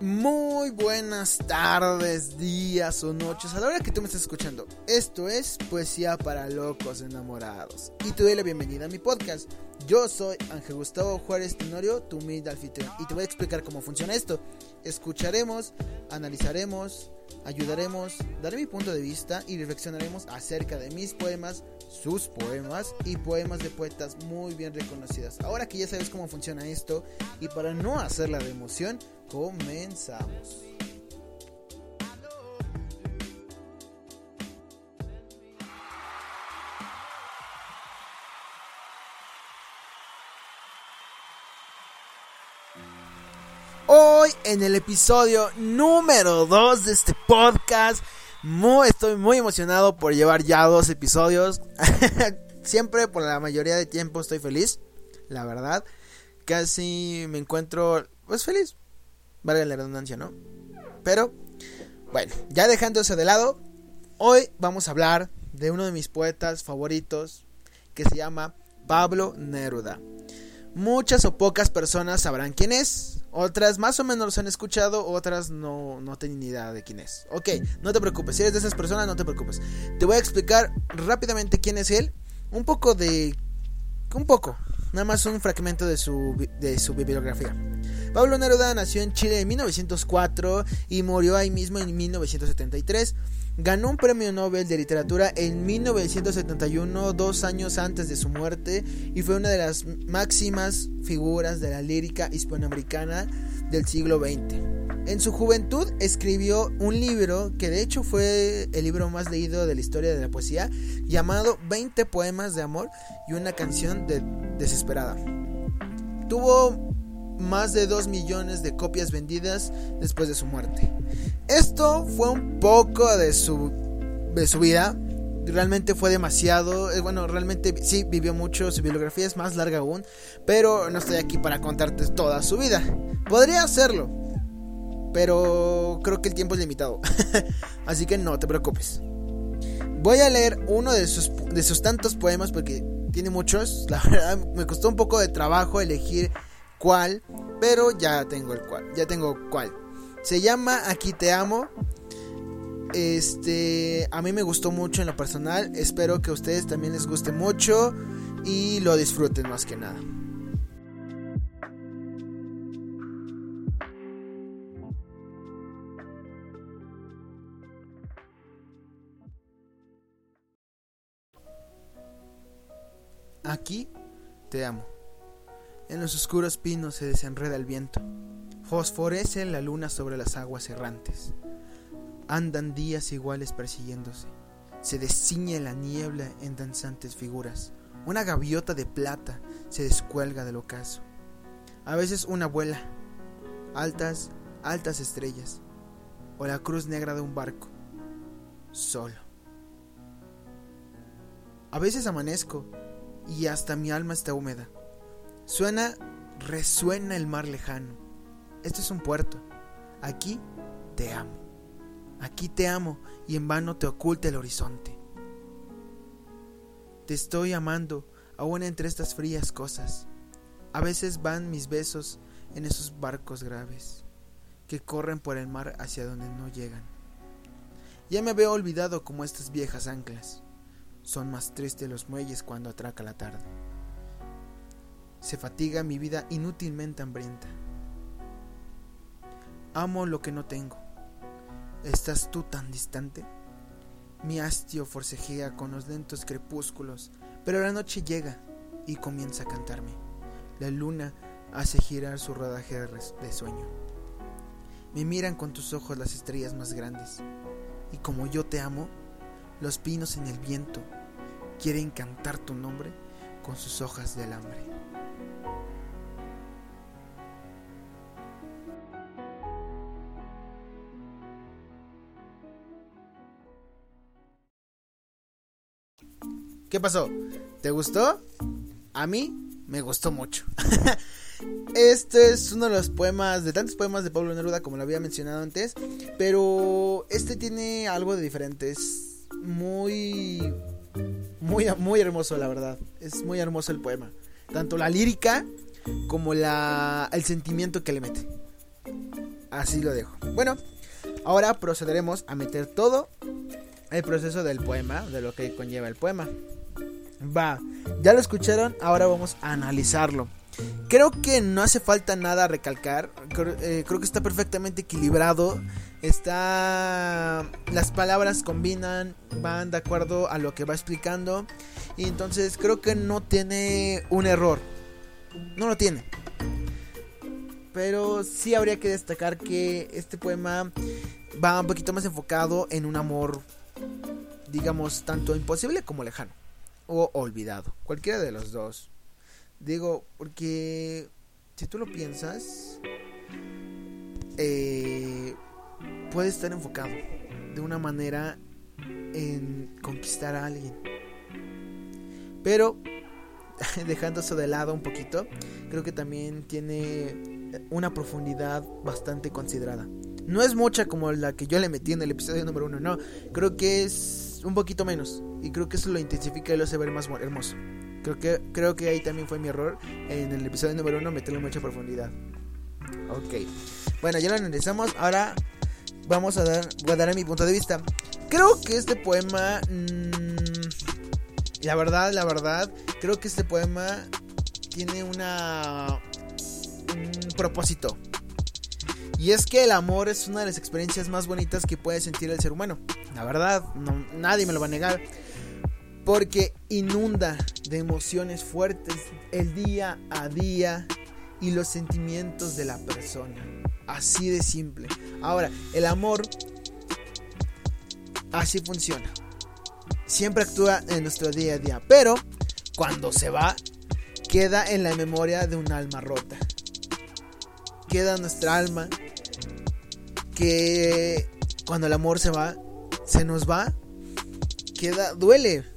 Muy buenas tardes, días o noches a la hora que tú me estás escuchando. Esto es Poesía para Locos Enamorados. Y te doy la bienvenida a mi podcast. Yo soy Ángel Gustavo Juárez Tenorio, tu humilde anfitrión. Y te voy a explicar cómo funciona esto. Escucharemos, analizaremos, ayudaremos, daré mi punto de vista y reflexionaremos acerca de mis poemas, sus poemas y poemas de poetas muy bien reconocidas. Ahora que ya sabes cómo funciona esto y para no hacerla de emoción, comenzamos. Hoy en el episodio número 2 de este podcast, muy, estoy muy emocionado por llevar ya dos episodios. Siempre por la mayoría de tiempo estoy feliz, la verdad. Casi me encuentro pues feliz. Valga la redundancia, ¿no? Pero bueno, ya dejando eso de lado, hoy vamos a hablar de uno de mis poetas favoritos que se llama Pablo Neruda. Muchas o pocas personas sabrán quién es. Otras más o menos lo han escuchado, otras no, no tienen ni idea de quién es. Ok, no te preocupes, si eres de esas personas, no te preocupes. Te voy a explicar rápidamente quién es él. Un poco de... Un poco, nada más un fragmento de su, de su bibliografía. Pablo Neruda nació en Chile en 1904 y murió ahí mismo en 1973. Ganó un premio Nobel de Literatura en 1971, dos años antes de su muerte, y fue una de las máximas figuras de la lírica hispanoamericana del siglo XX. En su juventud escribió un libro que de hecho fue el libro más leído de la historia de la poesía, llamado 20 poemas de amor y una canción de desesperada. Tuvo más de 2 millones de copias vendidas después de su muerte. Esto fue un poco de su, de su vida. Realmente fue demasiado. Eh, bueno, realmente sí vivió mucho. Su bibliografía es más larga aún. Pero no estoy aquí para contarte toda su vida. Podría hacerlo. Pero creo que el tiempo es limitado. Así que no te preocupes. Voy a leer uno de sus, de sus tantos poemas porque tiene muchos. La verdad me costó un poco de trabajo elegir cuál, pero ya tengo el cual, ya tengo cuál. Se llama Aquí te amo. Este, a mí me gustó mucho en lo personal, espero que a ustedes también les guste mucho y lo disfruten más que nada. Aquí te amo. En los oscuros pinos se desenreda el viento. Fosforece la luna sobre las aguas errantes. Andan días iguales persiguiéndose. Se desciñe la niebla en danzantes figuras. Una gaviota de plata se descuelga del ocaso. A veces una vuela. Altas, altas estrellas. O la cruz negra de un barco. Solo. A veces amanezco y hasta mi alma está húmeda. Suena, resuena el mar lejano. Esto es un puerto. Aquí te amo. Aquí te amo y en vano te oculta el horizonte. Te estoy amando aún entre estas frías cosas. A veces van mis besos en esos barcos graves que corren por el mar hacia donde no llegan. Ya me veo olvidado como estas viejas anclas. Son más tristes los muelles cuando atraca la tarde se fatiga mi vida inútilmente hambrienta. Amo lo que no tengo. ¿Estás tú tan distante? Mi hastio forcejea con los lentos crepúsculos, pero la noche llega y comienza a cantarme. La luna hace girar su rodaje de sueño. Me miran con tus ojos las estrellas más grandes, y como yo te amo, los pinos en el viento quieren cantar tu nombre con sus hojas de alambre. ¿Qué pasó? ¿Te gustó? A mí me gustó mucho. este es uno de los poemas, de tantos poemas de Pablo Neruda como lo había mencionado antes, pero este tiene algo de diferente. Es muy Muy, muy hermoso, la verdad. Es muy hermoso el poema. Tanto la lírica como la, el sentimiento que le mete. Así lo dejo. Bueno, ahora procederemos a meter todo el proceso del poema, de lo que conlleva el poema. Va, ya lo escucharon, ahora vamos a analizarlo. Creo que no hace falta nada recalcar. Eh, creo, que está perfectamente equilibrado. Está. Las palabras combinan, van de acuerdo a lo que va explicando. Y entonces creo que no tiene un error. No lo tiene. Pero sí habría que destacar que este poema va un poquito más enfocado en un amor, digamos, tanto imposible como lejano. O olvidado. Cualquiera de los dos. Digo, porque si tú lo piensas, eh, puede estar enfocado de una manera en conquistar a alguien. Pero, dejando eso de lado un poquito, creo que también tiene una profundidad bastante considerada. No es mucha como la que yo le metí en el episodio número uno, no. Creo que es un poquito menos. Y creo que eso lo intensifica y lo hace ver más hermoso. Creo que, creo que ahí también fue mi error en el episodio número uno meterle mucha profundidad. Ok. Bueno, ya lo analizamos. Ahora vamos a dar, voy mi punto de vista. Creo que este poema... Mmm, la verdad, la verdad, creo que este poema tiene una... Un propósito. Y es que el amor es una de las experiencias más bonitas que puede sentir el ser humano. La verdad, nadie me lo va a negar porque inunda de emociones fuertes el día a día y los sentimientos de la persona. Así de simple. Ahora, el amor así funciona. Siempre actúa en nuestro día a día, pero cuando se va, queda en la memoria de un alma rota. Queda nuestra alma que cuando el amor se va, se nos va, queda, duele,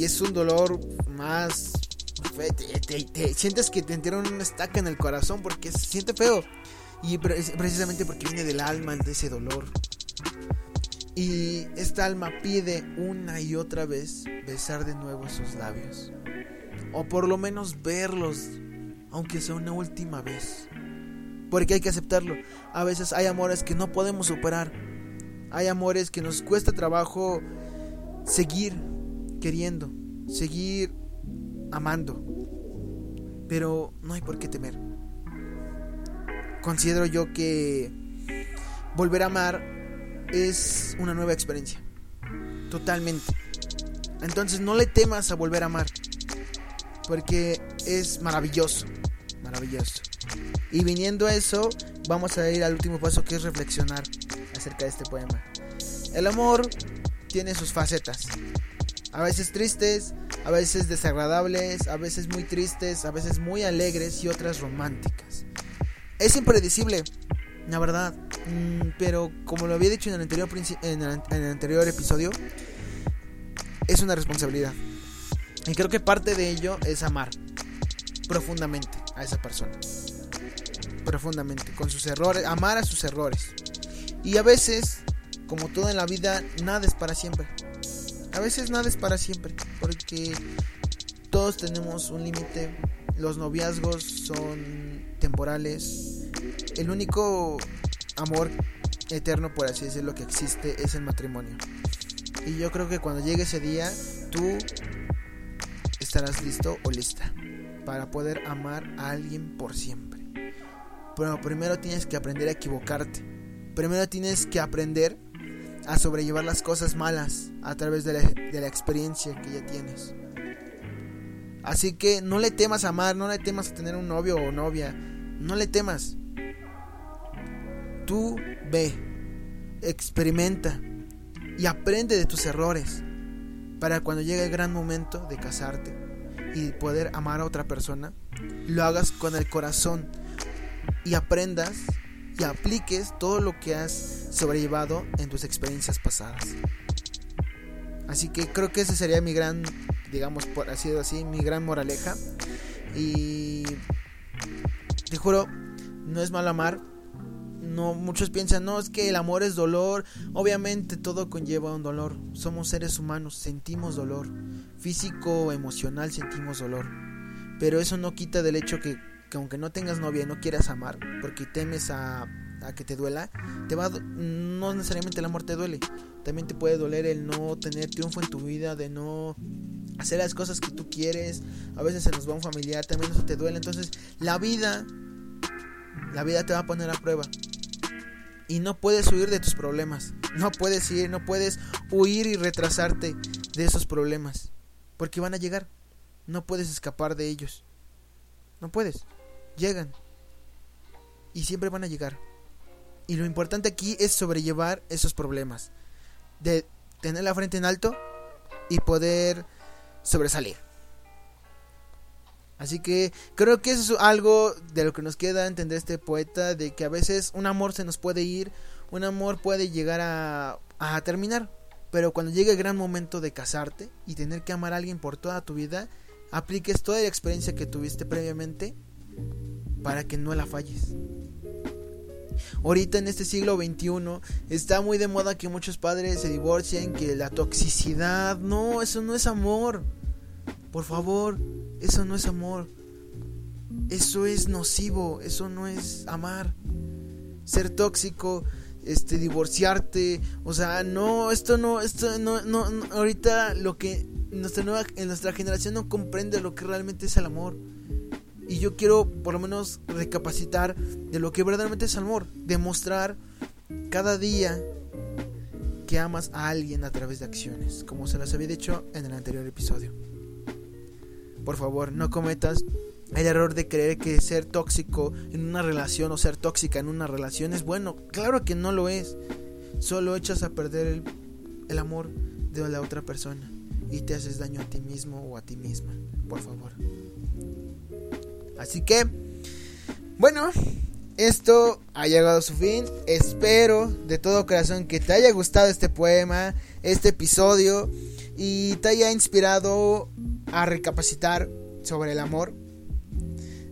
y es un dolor más... Te, sientes que te entierran una estaca en el corazón porque se siente feo. Y precisamente porque viene del alma de ese dolor. Y esta alma pide una y otra vez besar de nuevo sus labios. O por lo menos verlos, aunque sea una última vez. Porque hay que aceptarlo. A veces hay amores que no podemos superar. Hay amores que nos cuesta trabajo seguir queriendo, seguir amando. Pero no hay por qué temer. Considero yo que volver a amar es una nueva experiencia. Totalmente. Entonces no le temas a volver a amar. Porque es maravilloso. Maravilloso. Y viniendo a eso, vamos a ir al último paso que es reflexionar acerca de este poema. El amor tiene sus facetas. A veces tristes, a veces desagradables, a veces muy tristes, a veces muy alegres y otras románticas. Es impredecible, la verdad. Mm, pero como lo había dicho en el, anterior, en el anterior episodio, es una responsabilidad. Y creo que parte de ello es amar profundamente a esa persona. Profundamente, con sus errores, amar a sus errores. Y a veces, como todo en la vida, nada es para siempre a veces nada es para siempre, porque todos tenemos un límite, los noviazgos son temporales, el único amor eterno, por así decirlo, que existe es el matrimonio. Y yo creo que cuando llegue ese día, tú estarás listo o lista para poder amar a alguien por siempre. Pero primero tienes que aprender a equivocarte. Primero tienes que aprender a sobrellevar las cosas malas a través de la, experiencia que ya tienes. Así que no le temas a amar, no le temas a tener un novio o novia, no le temas. Tú ve, experimenta y aprende de tus errores para cuando llegue el gran momento de casarte y poder amar a otra persona, lo hagas con el corazón y aprendas y apliques todo lo que has sobrellevado en tus experiencias pasadas. Así que creo que ese sería mi gran, digamos, por así así, mi gran moraleja. Y te juro, no es malo amar, no muchos piensan, no, es que el amor es dolor. Obviamente todo conlleva un dolor. Somos seres humanos, sentimos dolor. Físico, emocional, sentimos dolor. Pero eso no quita del hecho que, que aunque no tengas novia y no quieras amar, porque temes a, a que te duela, te va no necesariamente el amor te duele. También te puede doler el no tener triunfo en tu vida, de no hacer las cosas que tú quieres. A veces se nos va un familiar, también eso te duele. Entonces, la vida la vida te va a poner a prueba. Y no puedes huir de tus problemas. No puedes ir, no puedes huir y retrasarte de esos problemas. Porque van a llegar. No puedes escapar de ellos. No puedes. Llegan. Y siempre van a llegar. Y lo importante aquí es sobrellevar esos problemas. De tener la frente en alto y poder sobresalir. Así que creo que eso es algo de lo que nos queda entender este poeta, de que a veces un amor se nos puede ir, un amor puede llegar a, a terminar, pero cuando llegue el gran momento de casarte y tener que amar a alguien por toda tu vida, apliques toda la experiencia que tuviste previamente para que no la falles. Ahorita en este siglo XXI está muy de moda que muchos padres se divorcien, que la toxicidad, no, eso no es amor. Por favor, eso no es amor. Eso es nocivo, eso no es amar. Ser tóxico, este divorciarte, o sea, no, esto no, esto no, no, ahorita lo que nuestra nueva en nuestra generación no comprende lo que realmente es el amor. Y yo quiero por lo menos recapacitar de lo que verdaderamente es amor, demostrar cada día que amas a alguien a través de acciones, como se las había dicho en el anterior episodio. Por favor, no cometas el error de creer que ser tóxico en una relación o ser tóxica en una relación es bueno. Claro que no lo es. Solo echas a perder el, amor de la otra persona y te haces daño a ti mismo o a ti misma. Por favor. Así que, bueno, esto ha llegado a su fin. Espero de todo corazón que te haya gustado este poema, este episodio y te haya inspirado a recapacitar sobre el amor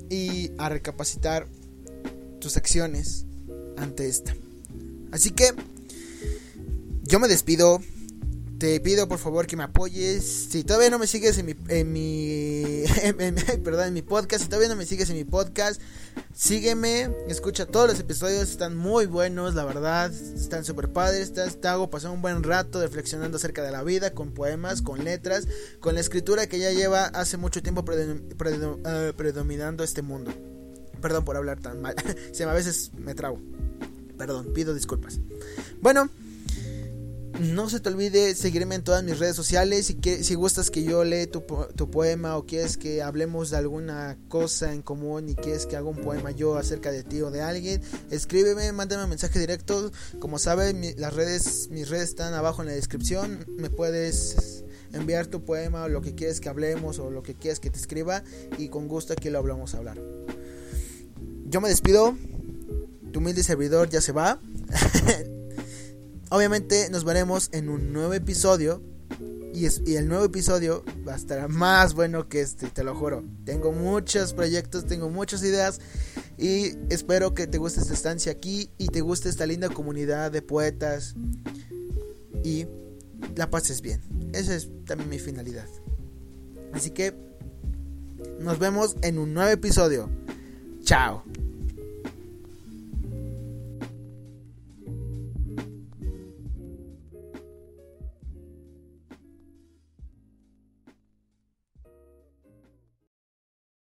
y a recapacitar tus acciones ante esta. Así que yo me despido te pido por favor que me apoyes. Si todavía no me sigues en mi, en mi, perdón, en mi podcast, si todavía no me sigues en mi podcast, sígueme, escucha todos los episodios, están muy buenos, la verdad, están súper padres. Te hago pasar un buen rato reflexionando acerca de la vida, con poemas, con letras, con la escritura que ya lleva hace mucho tiempo eh, predominando este mundo. Perdón por hablar tan mal, si a veces me trago. Perdón, pido disculpas. Bueno. No se te olvide seguirme en todas mis redes sociales. Si, si gustas que yo lea tu, poema o quieres que hablemos de alguna cosa en común y quieres que haga un poema yo acerca de ti o de alguien, escríbeme, mándame un mensaje directo. Como sabes, las redes, mis redes están abajo en la descripción. Me puedes enviar tu poema o lo que quieres que hablemos o lo que quieras que te escriba y con gusto aquí lo hablamos a hablar. Yo me despido. Tu humilde servidor ya se va. Obviamente nos veremos en un nuevo episodio. Y, y, el nuevo episodio va a estar más bueno que este, te lo juro. Tengo muchos proyectos, tengo muchas ideas. Y espero que te guste esta estancia aquí y te guste esta linda comunidad de poetas. Y la pases bien. Esa es también mi finalidad. Así que nos vemos en un nuevo episodio. Chao.